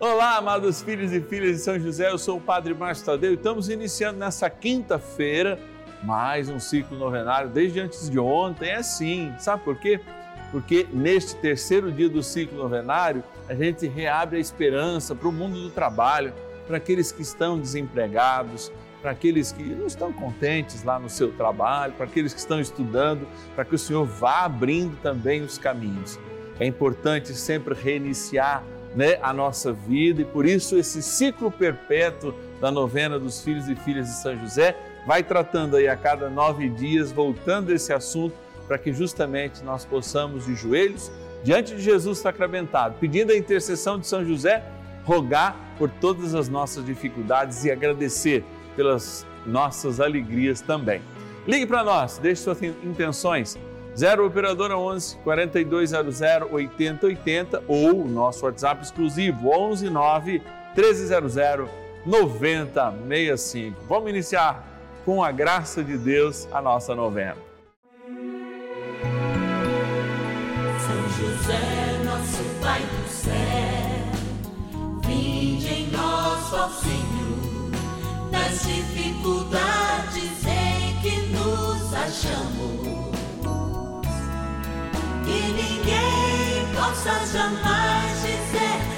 Olá, amados filhos e filhas de São José, eu sou o Padre Márcio Tadeu e estamos iniciando nessa quinta-feira mais um ciclo novenário desde antes de ontem. É assim, sabe por quê? Porque neste terceiro dia do ciclo novenário, a gente reabre a esperança para o mundo do trabalho, para aqueles que estão desempregados, para aqueles que não estão contentes lá no seu trabalho, para aqueles que estão estudando, para que o Senhor vá abrindo também os caminhos. É importante sempre reiniciar né, a nossa vida e por isso esse ciclo perpétuo da novena dos filhos e filhas de São José vai tratando aí a cada nove dias, voltando esse assunto, para que justamente nós possamos de joelhos diante de Jesus sacramentado, pedindo a intercessão de São José, rogar por todas as nossas dificuldades e agradecer pelas nossas alegrias também. Ligue para nós, deixe suas intenções. 0 Operadora 11 4200 8080 ou o nosso WhatsApp exclusivo 11 9 1300 9065. Vamos iniciar com a graça de Deus a nossa novena. São José, nosso Pai do céu, vinde em nós, ó Senhor nas dificuldades em que nos achamos. Que ninguém possa jamais dizer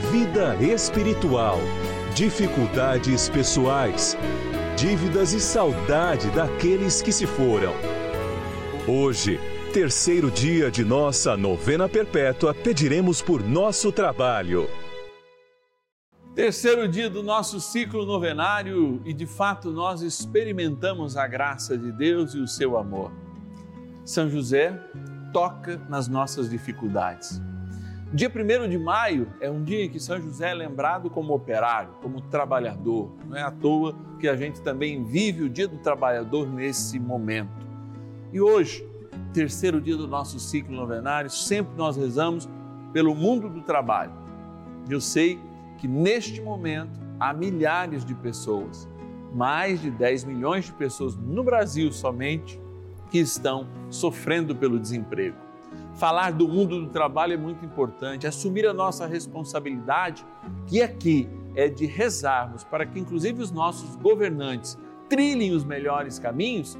vida espiritual, dificuldades pessoais, dívidas e saudade daqueles que se foram. Hoje, terceiro dia de nossa novena perpétua, pediremos por nosso trabalho. Terceiro dia do nosso ciclo novenário e de fato nós experimentamos a graça de Deus e o seu amor. São José toca nas nossas dificuldades. Dia 1 de maio é um dia em que São José é lembrado como operário, como trabalhador. Não é à toa que a gente também vive o dia do trabalhador nesse momento. E hoje, terceiro dia do nosso ciclo novenário, sempre nós rezamos pelo mundo do trabalho. Eu sei que neste momento há milhares de pessoas, mais de 10 milhões de pessoas no Brasil somente, que estão sofrendo pelo desemprego. Falar do mundo do trabalho é muito importante, assumir a nossa responsabilidade, que aqui é de rezarmos para que, inclusive, os nossos governantes trilhem os melhores caminhos,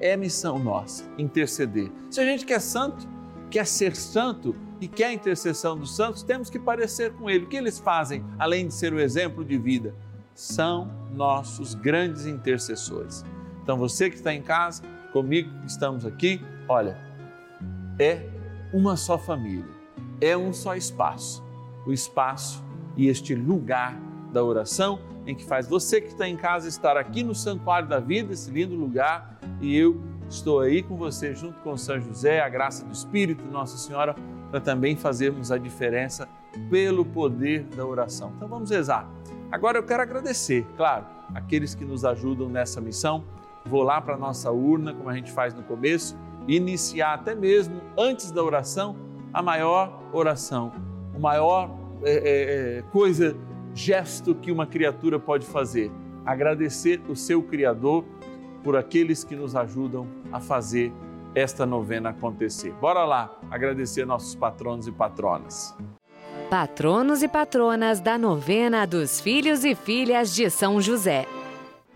é missão nossa interceder. Se a gente quer santo, quer ser santo, e quer a intercessão dos santos, temos que parecer com ele. O que eles fazem, além de ser o exemplo de vida? São nossos grandes intercessores. Então, você que está em casa, comigo que estamos aqui, olha, é uma só família, é um só espaço. O espaço e este lugar da oração em que faz você que está em casa estar aqui no Santuário da Vida, esse lindo lugar, e eu estou aí com você junto com São José, a graça do Espírito, Nossa Senhora para também fazermos a diferença pelo poder da oração. Então vamos rezar. Agora eu quero agradecer, claro, aqueles que nos ajudam nessa missão. Vou lá para a nossa urna, como a gente faz no começo, iniciar até mesmo antes da oração a maior oração, o maior é, é, coisa, gesto que uma criatura pode fazer. Agradecer o seu Criador por aqueles que nos ajudam a fazer esta novena acontecer. Bora lá agradecer nossos patronos e patronas. Patronos e patronas da novena dos filhos e filhas de São José.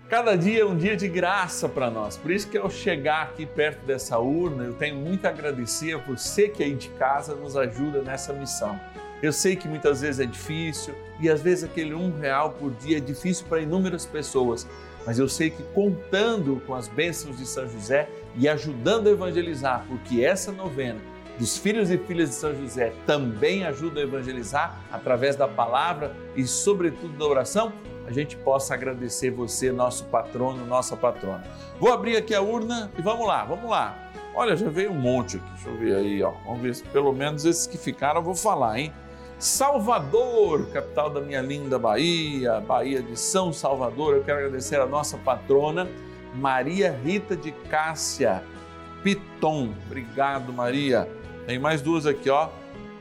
Cada dia é um dia de graça para nós. Por isso que ao chegar aqui perto dessa urna, eu tenho muito a agradecer a você que aí de casa nos ajuda nessa missão. Eu sei que muitas vezes é difícil e às vezes aquele um real por dia é difícil para inúmeras pessoas, mas eu sei que contando com as bênçãos de São José e ajudando a evangelizar, porque essa novena dos filhos e filhas de São José também ajuda a evangelizar através da palavra e, sobretudo, da oração, a gente possa agradecer você, nosso patrono, nossa patrona. Vou abrir aqui a urna e vamos lá, vamos lá. Olha, já veio um monte aqui, deixa eu ver aí, ó. Vamos ver se pelo menos esses que ficaram eu vou falar, hein? Salvador, capital da minha linda Bahia, Bahia de São Salvador. Eu quero agradecer a nossa patrona, Maria Rita de Cássia Piton. Obrigado, Maria. Tem mais duas aqui, ó.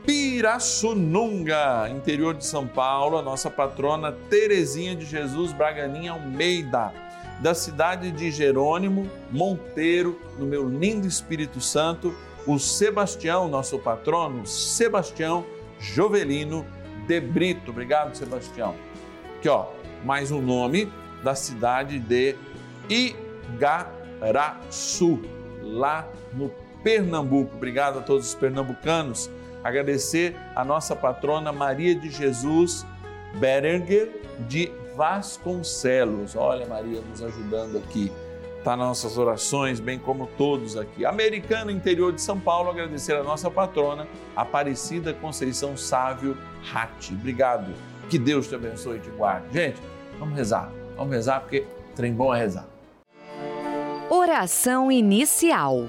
Pirassununga, interior de São Paulo, a nossa patrona Terezinha de Jesus Braganinha Almeida, da cidade de Jerônimo Monteiro, no meu lindo Espírito Santo, o Sebastião, nosso patrono, Sebastião Jovelino de Brito. Obrigado, Sebastião. Aqui, ó, mais um nome da cidade de Igaraçu, lá no Pernambuco. Obrigado a todos os pernambucanos. Agradecer a nossa patrona Maria de Jesus Berenger de Vasconcelos. Olha, Maria nos ajudando aqui está nas nossas orações, bem como todos aqui. Americano, interior de São Paulo, agradecer a nossa patrona, Aparecida Conceição Sávio Ratti. Obrigado. Que Deus te abençoe e te guarde. Gente, vamos rezar. Vamos rezar porque trem bom é rezar. Oração inicial.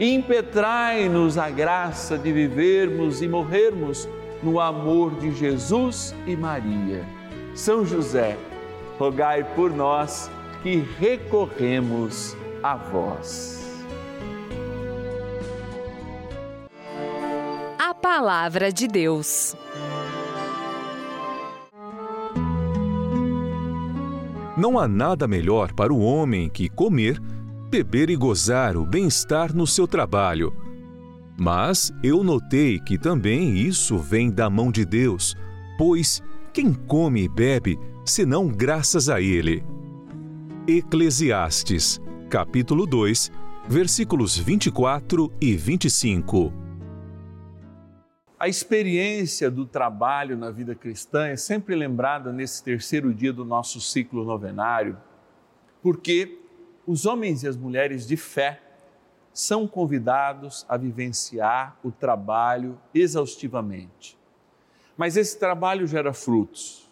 Impetrai-nos a graça de vivermos e morrermos no amor de Jesus e Maria. São José, rogai por nós que recorremos a vós. A Palavra de Deus. Não há nada melhor para o homem que comer, beber e gozar o bem-estar no seu trabalho. Mas eu notei que também isso vem da mão de Deus, pois quem come e bebe senão graças a Ele. Eclesiastes, capítulo 2, versículos 24 e 25. A experiência do trabalho na vida cristã é sempre lembrada nesse terceiro dia do nosso ciclo novenário, porque os homens e as mulheres de fé são convidados a vivenciar o trabalho exaustivamente. Mas esse trabalho gera frutos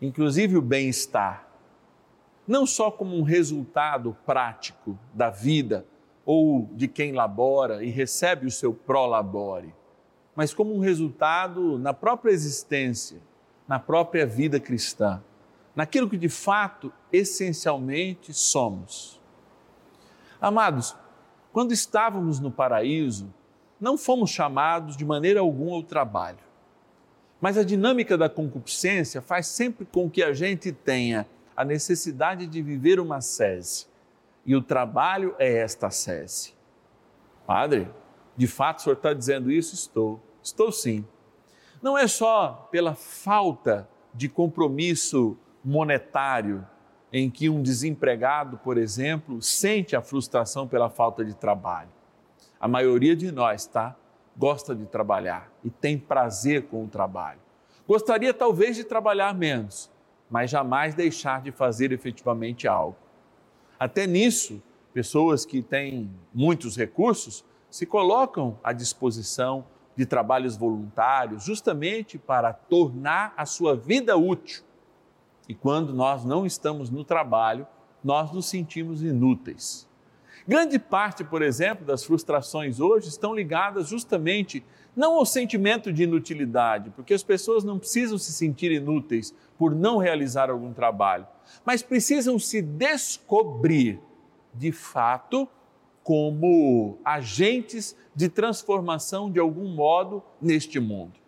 inclusive o bem-estar, não só como um resultado prático da vida ou de quem labora e recebe o seu prolabore, mas como um resultado na própria existência, na própria vida cristã. naquilo que de fato, essencialmente somos. Amados, quando estávamos no paraíso, não fomos chamados de maneira alguma ao trabalho. Mas a dinâmica da concupiscência faz sempre com que a gente tenha a necessidade de viver uma sese. E o trabalho é esta sese. Padre, de fato o senhor está dizendo isso? Estou. Estou sim. Não é só pela falta de compromisso monetário, em que um desempregado, por exemplo, sente a frustração pela falta de trabalho. A maioria de nós, tá? Gosta de trabalhar e tem prazer com o trabalho. Gostaria talvez de trabalhar menos, mas jamais deixar de fazer efetivamente algo. Até nisso, pessoas que têm muitos recursos se colocam à disposição de trabalhos voluntários, justamente para tornar a sua vida útil. E quando nós não estamos no trabalho, nós nos sentimos inúteis. Grande parte, por exemplo, das frustrações hoje estão ligadas justamente não ao sentimento de inutilidade, porque as pessoas não precisam se sentir inúteis por não realizar algum trabalho, mas precisam se descobrir, de fato, como agentes de transformação de algum modo neste mundo.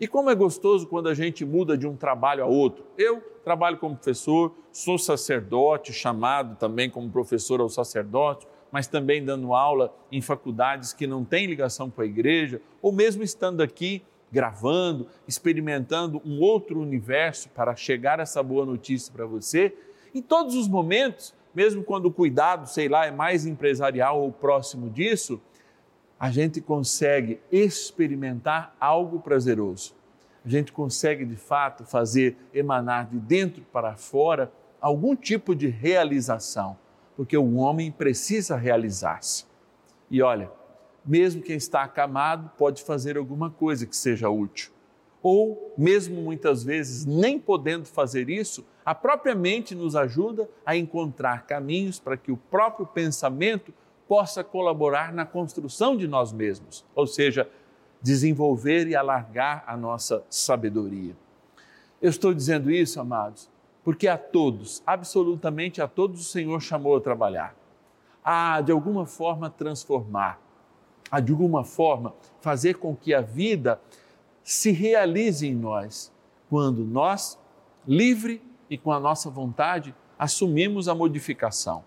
E como é gostoso quando a gente muda de um trabalho a outro. Eu trabalho como professor, sou sacerdote, chamado também como professor ao sacerdote, mas também dando aula em faculdades que não têm ligação com a igreja, ou mesmo estando aqui gravando, experimentando um outro universo para chegar essa boa notícia para você. Em todos os momentos, mesmo quando o cuidado, sei lá, é mais empresarial ou próximo disso, a gente consegue experimentar algo prazeroso. A gente consegue, de fato, fazer emanar de dentro para fora algum tipo de realização, porque o homem precisa realizar-se. E olha, mesmo quem está acamado pode fazer alguma coisa que seja útil. Ou, mesmo muitas vezes nem podendo fazer isso, a própria mente nos ajuda a encontrar caminhos para que o próprio pensamento possa colaborar na construção de nós mesmos, ou seja, desenvolver e alargar a nossa sabedoria. Eu estou dizendo isso, amados, porque a todos, absolutamente a todos, o Senhor chamou a trabalhar, a de alguma forma transformar, a de alguma forma fazer com que a vida se realize em nós, quando nós, livre e com a nossa vontade assumimos a modificação.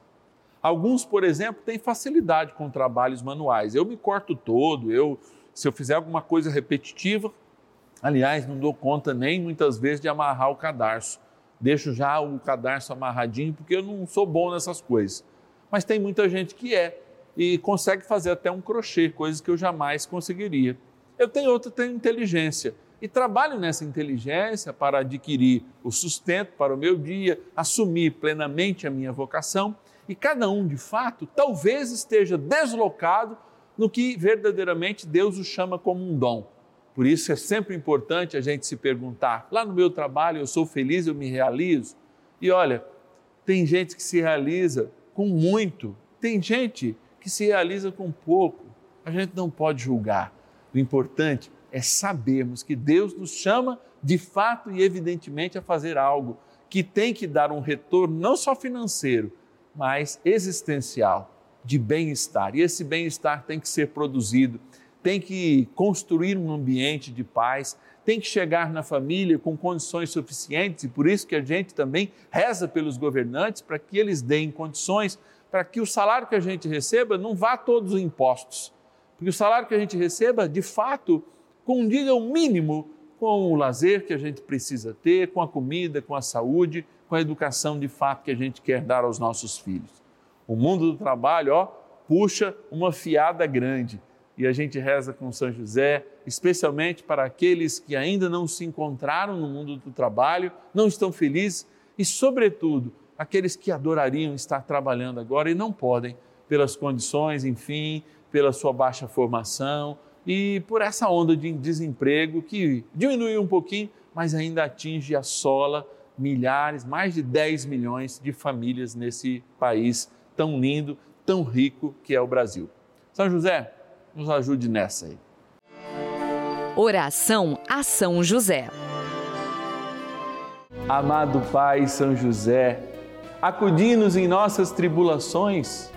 Alguns, por exemplo, têm facilidade com trabalhos manuais. Eu me corto todo, eu se eu fizer alguma coisa repetitiva, aliás, não dou conta nem muitas vezes de amarrar o cadarço. Deixo já o cadarço amarradinho porque eu não sou bom nessas coisas. Mas tem muita gente que é e consegue fazer até um crochê, coisas que eu jamais conseguiria. Eu tenho outra, tenho inteligência e trabalho nessa inteligência para adquirir o sustento para o meu dia, assumir plenamente a minha vocação e cada um, de fato, talvez esteja deslocado no que verdadeiramente Deus o chama como um dom. Por isso é sempre importante a gente se perguntar: lá no meu trabalho eu sou feliz, eu me realizo? E olha, tem gente que se realiza com muito, tem gente que se realiza com pouco. A gente não pode julgar. O importante é sabermos que Deus nos chama de fato e evidentemente a fazer algo que tem que dar um retorno não só financeiro, mas existencial, de bem-estar. E esse bem-estar tem que ser produzido, tem que construir um ambiente de paz, tem que chegar na família com condições suficientes e por isso que a gente também reza pelos governantes para que eles deem condições para que o salário que a gente receba não vá todos os impostos, porque o salário que a gente receba, de fato, condiga o mínimo com o lazer que a gente precisa ter, com a comida, com a saúde, com a educação de fato que a gente quer dar aos nossos filhos. O mundo do trabalho, ó, puxa uma fiada grande e a gente reza com São José, especialmente para aqueles que ainda não se encontraram no mundo do trabalho, não estão felizes e, sobretudo, aqueles que adorariam estar trabalhando agora e não podem, pelas condições, enfim, pela sua baixa formação, e por essa onda de desemprego que diminuiu um pouquinho, mas ainda atinge a sola milhares, mais de 10 milhões de famílias nesse país tão lindo, tão rico que é o Brasil. São José, nos ajude nessa aí. Oração a São José. Amado Pai São José, acudi-nos em nossas tribulações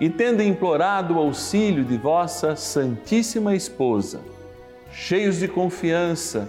e, tendo implorado o auxílio de vossa Santíssima Esposa, cheios de confiança,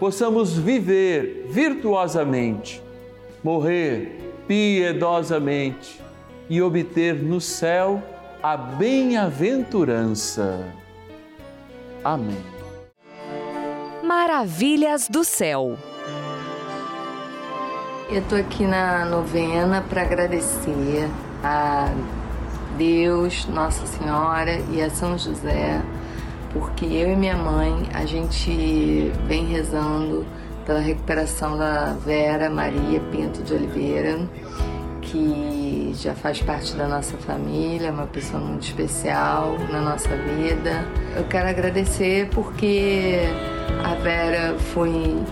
possamos viver virtuosamente, morrer piedosamente e obter no céu a bem-aventurança. Amém. Maravilhas do céu. Eu tô aqui na novena para agradecer a Deus, Nossa Senhora e a São José porque eu e minha mãe, a gente vem rezando pela recuperação da Vera Maria Pinto de Oliveira, que já faz parte da nossa família, é uma pessoa muito especial na nossa vida. Eu quero agradecer porque a Vera foi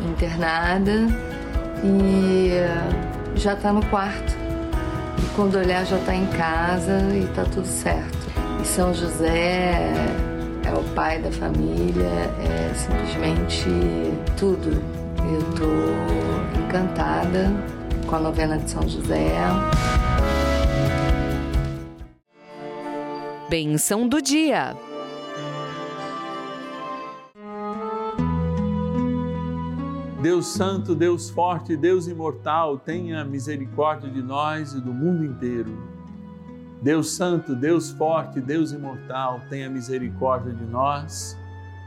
internada e já está no quarto. E quando olhar já está em casa e está tudo certo. E São José é o pai da família, é simplesmente tudo. Eu tô encantada com a novena de São José. Benção do dia. Deus Santo, Deus Forte, Deus Imortal, tenha misericórdia de nós e do mundo inteiro. Deus Santo, Deus Forte, Deus Imortal, tenha misericórdia de nós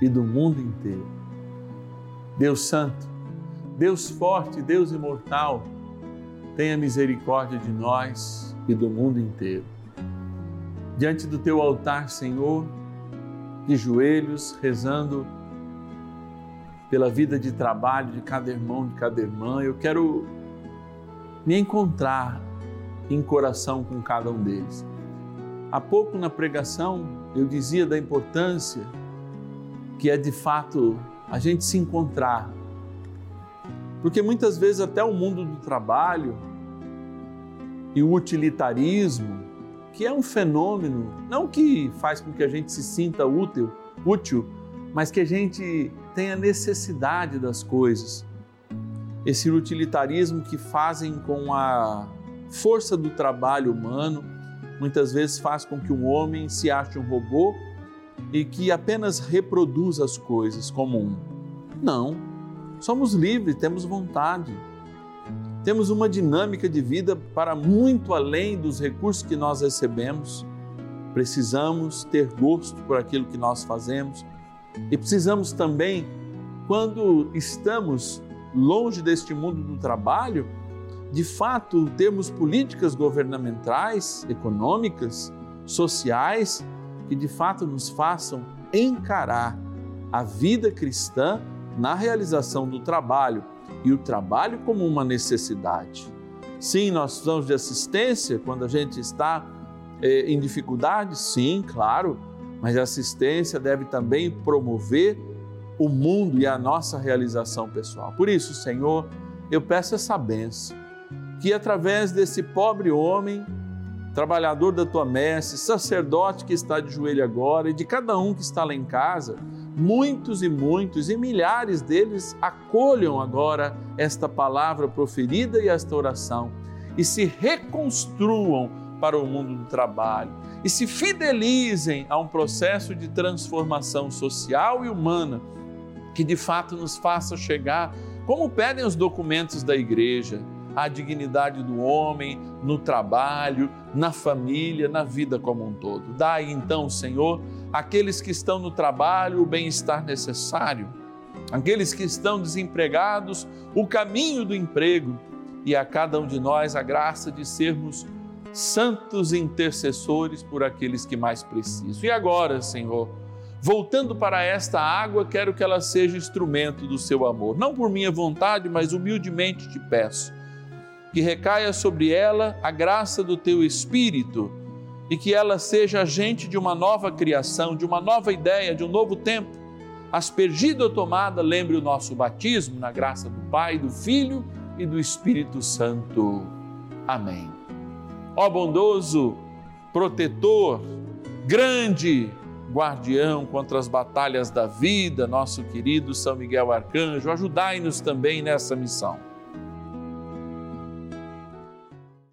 e do mundo inteiro. Deus Santo, Deus Forte, Deus Imortal, tenha misericórdia de nós e do mundo inteiro. Diante do teu altar, Senhor, de joelhos, rezando pela vida de trabalho de cada irmão, de cada irmã, eu quero me encontrar em coração com cada um deles. Há pouco na pregação eu dizia da importância que é de fato a gente se encontrar. Porque muitas vezes até o mundo do trabalho e o utilitarismo, que é um fenômeno, não que faz com que a gente se sinta útil, útil, mas que a gente tenha necessidade das coisas. Esse utilitarismo que fazem com a força do trabalho humano, muitas vezes faz com que um homem se ache um robô e que apenas reproduz as coisas como um. Não, somos livres, temos vontade. Temos uma dinâmica de vida para muito além dos recursos que nós recebemos. Precisamos ter gosto por aquilo que nós fazemos e precisamos também, quando estamos longe deste mundo do trabalho, de fato termos políticas governamentais, econômicas, sociais, que de fato nos façam encarar a vida cristã na realização do trabalho e o trabalho como uma necessidade. Sim, nós precisamos de assistência quando a gente está eh, em dificuldade, sim, claro, mas a assistência deve também promover o mundo e a nossa realização pessoal. Por isso, Senhor, eu peço essa benção que através desse pobre homem, trabalhador da tua messe, sacerdote que está de joelho agora e de cada um que está lá em casa, muitos e muitos e milhares deles acolham agora esta palavra proferida e esta oração e se reconstruam para o mundo do trabalho e se fidelizem a um processo de transformação social e humana que de fato nos faça chegar, como pedem os documentos da igreja, à dignidade do homem no trabalho, na família, na vida como um todo. Dai então, Senhor, aqueles que estão no trabalho o bem-estar necessário, aqueles que estão desempregados, o caminho do emprego e a cada um de nós a graça de sermos santos intercessores por aqueles que mais precisam. E agora, Senhor, voltando para esta água, quero que ela seja instrumento do seu amor. Não por minha vontade, mas humildemente te peço. Que recaia sobre ela a graça do teu Espírito e que ela seja agente de uma nova criação, de uma nova ideia, de um novo tempo. Aspergida ou tomada, lembre o nosso batismo na graça do Pai, do Filho e do Espírito Santo. Amém. Ó bondoso, protetor, grande guardião contra as batalhas da vida, nosso querido São Miguel Arcanjo, ajudai-nos também nessa missão.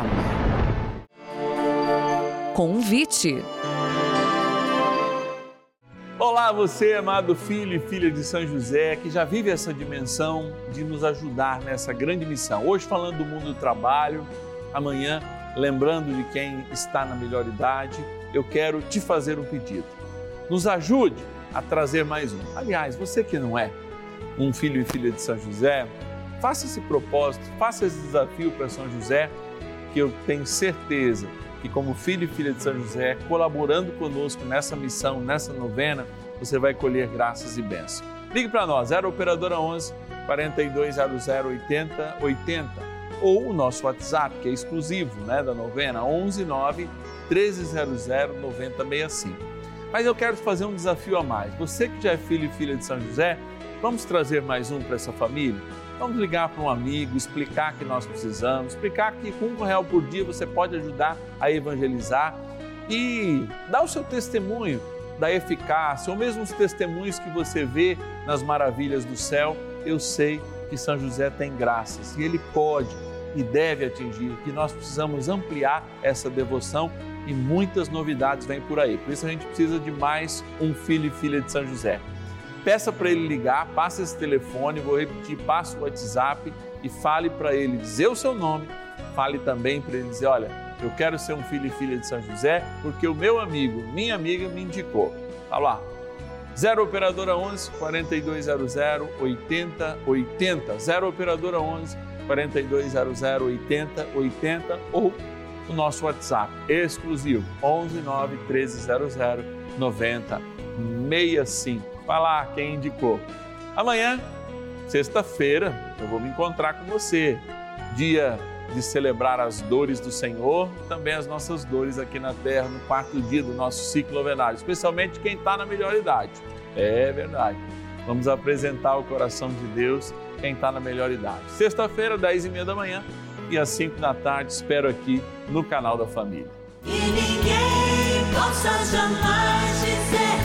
Amém. Convite. Olá, você, amado filho e filha de São José, que já vive essa dimensão de nos ajudar nessa grande missão. Hoje, falando do mundo do trabalho, amanhã, lembrando de quem está na melhor idade, eu quero te fazer um pedido. Nos ajude a trazer mais um. Aliás, você que não é um filho e filha de São José, faça esse propósito, faça esse desafio para São José, que eu tenho certeza que, como filho e filha de São José, colaborando conosco nessa missão, nessa novena, você vai colher graças e bênçãos. Ligue para nós, 0 Operadora 11 4200 80 80 ou o nosso WhatsApp, que é exclusivo né, da novena, 11 9 1300 9065. Mas eu quero fazer um desafio a mais. Você que já é filho e filha de São José, vamos trazer mais um para essa família? Vamos ligar para um amigo, explicar que nós precisamos, explicar que com um real por dia você pode ajudar a evangelizar e dar o seu testemunho da eficácia, ou mesmo os testemunhos que você vê nas maravilhas do céu. Eu sei que São José tem graças e ele pode e deve atingir, que nós precisamos ampliar essa devoção e muitas novidades vêm por aí. Por isso a gente precisa de mais um filho e filha de São José peça para ele ligar, passe esse telefone, vou repetir, passe o WhatsApp e fale para ele dizer o seu nome, fale também para ele dizer, olha, eu quero ser um filho e filha de São José, porque o meu amigo, minha amiga me indicou. Tá lá. 0 operadora 11 4200 8080. 0 operadora 11 4200 8080 ou o nosso WhatsApp exclusivo 11 9 1300 9065 falar, quem indicou. Amanhã, sexta-feira, eu vou me encontrar com você. Dia de celebrar as dores do Senhor, também as nossas dores aqui na terra, no quarto dia do nosso ciclo novenário, especialmente quem está na melhor idade. É verdade. Vamos apresentar o coração de Deus quem está na melhor idade. Sexta-feira, 10 e meia da manhã e às 5 da tarde, espero aqui no canal da família. E ninguém possa jamais dizer